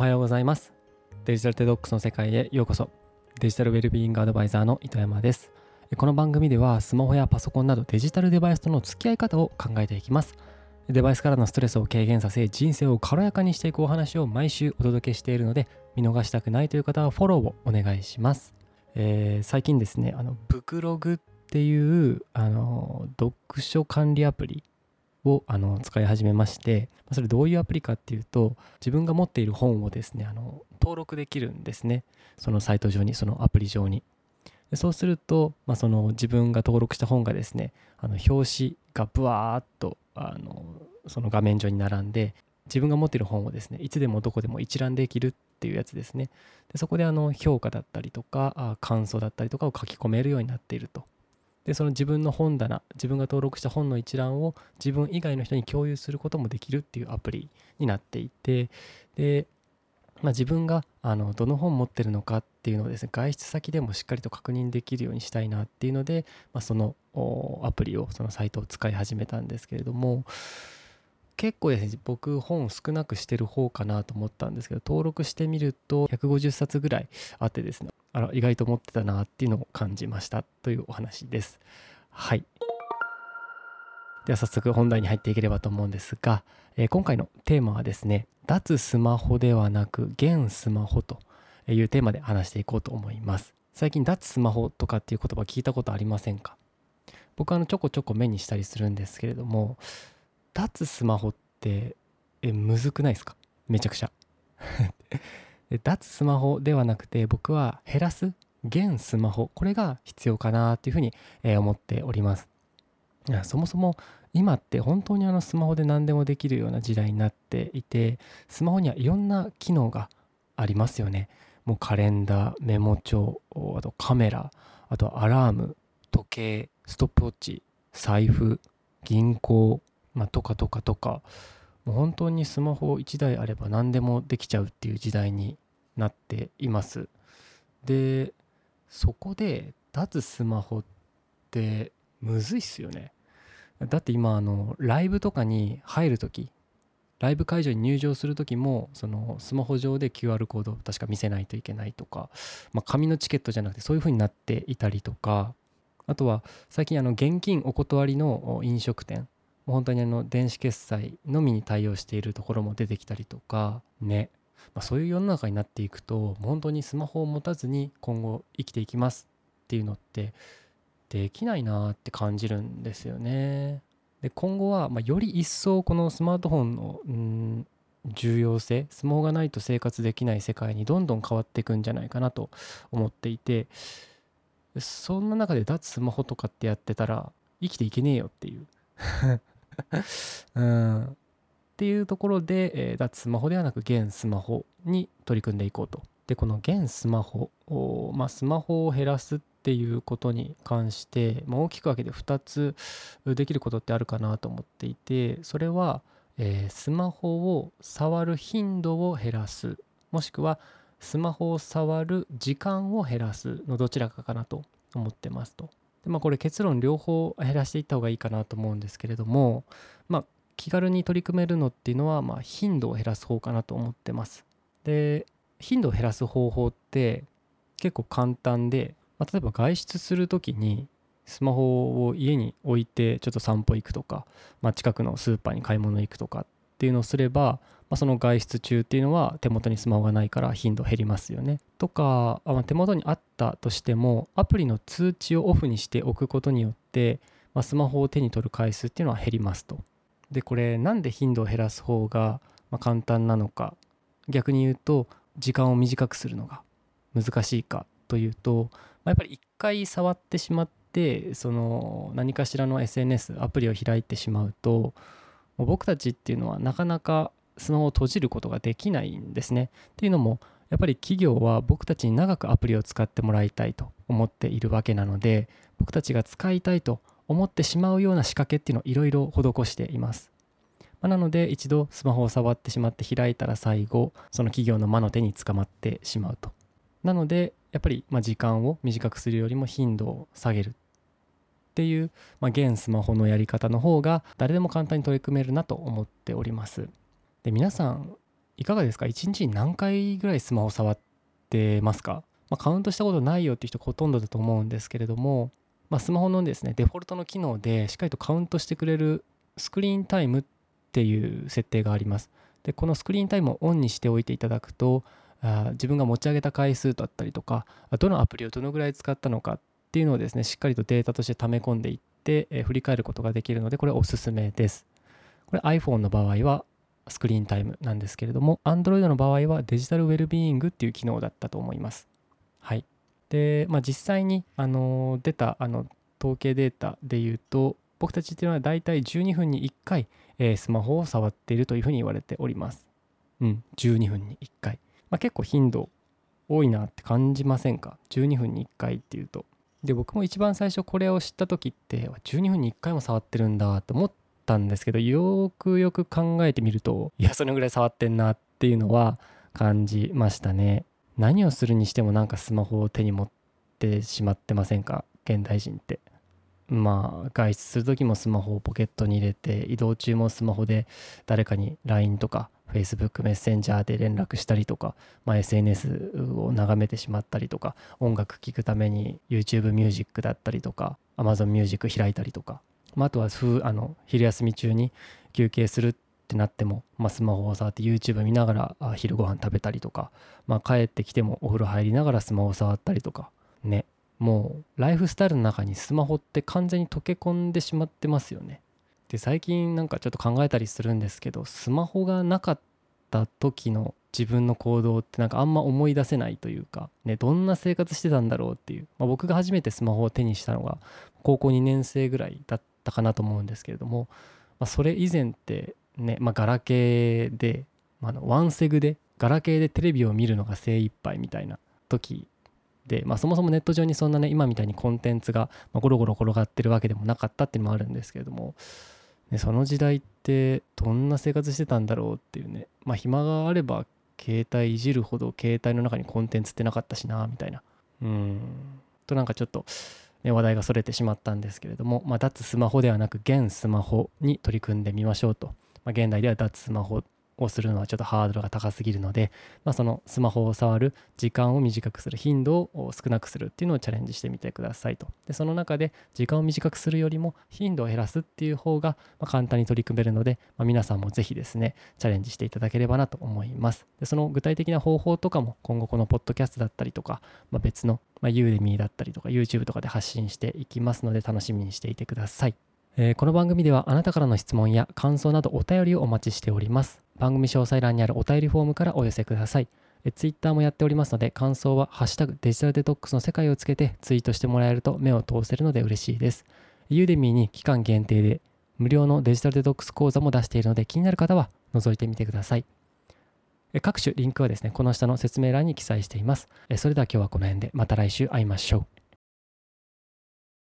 おはようございます。デジタルテドックスの世界へようこそ。デジタルウェルビーイングアドバイザーの糸山です。この番組ではスマホやパソコンなどデジタルデバイスとの付き合い方を考えていきます。デバイスからのストレスを軽減させ人生を軽やかにしていくお話を毎週お届けしているので見逃したくないという方はフォローをお願いします、えー、最近ですねあのブクログっていうあの読書管理アプリをあの使い始めましてそれどういうアプリかっていうと自分が持っている本をですねあの登録できるんですね。そのサイト上にそのアプリ上に。でそうすると、まあ、その自分が登録した本がですねあの表紙がブワーッとあのその画面上に並んで自分が持っている本をですねいつでもどこでも一覧できるっていうやつですね。でそこであの評価だったりとか感想だったりとかを書き込めるようになっていると。でその自分の本棚自分が登録した本の一覧を自分以外の人に共有することもできるっていうアプリになっていてで、まあ、自分があのどの本持ってるのかっていうのをですね外出先でもしっかりと確認できるようにしたいなっていうので、まあ、そのアプリをそのサイトを使い始めたんですけれども結構ですね僕本を少なくしてる方かなと思ったんですけど登録してみると150冊ぐらいあってですねあら意外と持ってたなっていうのを感じましたというお話です。はい。では早速本題に入っていければと思うんですが、えー、今回のテーマはですね脱スマホではなく現スマホというテーマで話していこうと思います。最近脱スマホとかっていう言葉聞いたことありませんか？僕はあのちょこちょこ目にしたりするんですけれども脱スマホってえむずくないですか？めちゃくちゃ。脱スマホではなくて僕は減らす現スマホこれが必要かなっていうふうに、え思っております。そもそも今って本当にあのスマホで何でもできるような時代になっていてスマホにはいろんな機能がありますよね。もうカレンダーメモ帳あとカメラあとアラーム時計ストップウォッチ財布銀行まあ、とかとかとか。もう本当にスマホ1台あれば何でもできちゃうっていう時代になっています。でそこで脱スマホってむずいっすよね。だって今あのライブとかに入る時ライブ会場に入場する時もそのスマホ上で QR コードを確か見せないといけないとか、まあ、紙のチケットじゃなくてそういう風になっていたりとかあとは最近あの現金お断りの飲食店本当にあの電子決済のみに対応しているところも出てきたりとかね、まあ、そういう世の中になっていくと本当にスマホを持たずに今後生きていきますっていうのってできないなって感じるんですよね。で今後はまより一層このスマートフォンのうん重要性スマホがないと生活できない世界にどんどん変わっていくんじゃないかなと思っていてそんな中で脱スマホとかってやってたら生きていけねえよっていう うん、っていうところで、えー、脱スマホではなく現スマホに取り組んでいこうと。でこの現スマホまあ、スマホを減らすっていうことに関して、まあ、大きく分けて2つできることってあるかなと思っていてそれは、えー、スマホを触る頻度を減らすもしくはスマホを触る時間を減らすのどちらかかなと思ってますと。でまあこれ結論両方減らしていった方がいいかなと思うんですけれどもまあ気軽に取り組めるのっていうのはまあ頻度を減らす方かなと思ってます。で頻度を減らす方法って結構簡単で、まあ、例えば外出する時にスマホを家に置いてちょっと散歩行くとか、まあ、近くのスーパーに買い物行くとかっていうのをすれば、まあ、その外出中っていうのは手元にスマホがないから頻度減りますよね。とか、まあ、手元にあったとしてもアプリの通知をオフにしておくことによって、まあ、スマホを手に取る回数っていうのは減りますと。でこれなんで頻度を減らす方が簡単なのか逆に言うと時間を短くするのが難しいかというと、まあ、やっぱり一回触ってしまってその何かしらの SNS アプリを開いてしまうと僕たちっていうのはなかなかスマホを閉じることができないんですね。っていうのもやっぱり企業は僕たちに長くアプリを使ってもらいたいと思っているわけなので僕たちが使いたいと思ってしまうような仕掛けっていうのをいろいろ施しています。まあ、なので一度スマホを触ってしまって開いたら最後その企業の魔の手に捕まってしまうと。なのでやっぱりま時間を短くするよりも頻度を下げるっていう、まあ、現スマホのやり方の方が誰でも簡単に取り組めるなと思っております。で皆さんいかがですか？1日に何回ぐらいスマホ触ってますか、まあ、カウントしたことないよっていう人ほとんどだと思うんですけれども、まあ、スマホのですねデフォルトの機能でしっかりとカウントしてくれるスクリーンタイムっていう設定があります。でこのスクリーンタイムをオンにしておいていただくとあ自分が持ち上げた回数だったりとかどのアプリをどのぐらい使ったのかっていうのをですねしっかりとデータとして溜め込んでいって、え振り返ることができるのでこれおすすめです。これ iPhone の場合はスクリーンタイムなんですけれども Android の場合はデジタルウェルビーイングっていう機能だったと思います。はい。で、まあ、実際にあの出たあの統計データでいうと僕たちっていうのはだいたい12分に1回、えー、スマホを触っているというふうに言われております。うん12分に1回、まあ、結構頻度多いなって感じませんか？12分に1回っていうと。で僕も一番最初これを知った時って12分に1回も触ってるんだと思ったんですけどよくよく考えてみるといやそのぐらい触ってんなっていうのは感じましたね。何をするにしてもなんかスマホを手に持ってしまってませんか？現代人って。まあ外出する時もスマホをポケットに入れて移動中もスマホで誰かに LINE とか Facebook メッセンジャーで連絡したりとか、まあ、SNS を眺めてしまったりとか音楽聴くために YouTube ミュージックだったりとか Amazon ミュージック開いたりとか、まあ、あとはあの昼休み中に休憩するってなっても、まあ、スマホを触って YouTube 見ながら昼ご飯食べたりとか、まあ、帰ってきてもお風呂入りながらスマホを触ったりとかね。もうライフスタイルの中にスマホって完全に溶け込んでしまってますよね。で最近なんかちょっと考えたりするんですけどスマホがなかった時の自分の行動ってなんかあんま思い出せないというか、ね、どんな生活してたんだろうっていう、まあ、僕が初めてスマホを手にしたのが高校2年生ぐらいだったかなと思うんですけれども、まあ、それ以前ってね、まあ、ガラケーで、まあ、のワンセグでガラケーでテレビを見るのが精一杯みたいな時で、まあ、そもそもネット上にそんなね今みたいにコンテンツがゴロゴロ転がってるわけでもなかったっていうのもあるんですけれどもね、その時代ってどんな生活してたんだろうっていうねまあ暇があれば携帯いじるほど携帯の中にコンテンツってなかったしなみたいな。うん。となんかちょっと、ね、話題がそれてしまったんですけれども、まあ、脱スマホではなく現スマホに取り組んでみましょうと、まあ、現代では脱スマホをするのはちょっとハードルが高すぎるので、まあ、そのスマホを触る時間を短くする頻度を少なくするっていうのをチャレンジしてみてくださいと。でその中で時間を短くするよりも頻度を減らすっていう方が簡単に取り組めるので、まあ、皆さんもぜひですねチャレンジしていただければなと思います。でその具体的な方法とかも今後このポッドキャストだったりとか、まあ、別の、まあ、ユーデミーだったりとか YouTube とかで発信していきますので楽しみにしていてください。えー、この番組ではあなたからの質問や感想などお便りをお待ちしております。番組詳細欄にあるお便りフォームからお寄せください。え Twitter もやっておりますので、感想はハッシュタグデジタルデトックスの世界をつけてツイートしてもらえると目を通せるので嬉しいです。ユーデミーに期間限定で無料のデジタルデトックス講座も出しているので気になる方は覗いてみてください。各種リンクはですね、この下の説明欄に記載しています。それでは今日はこの辺でまた来週会いましょう。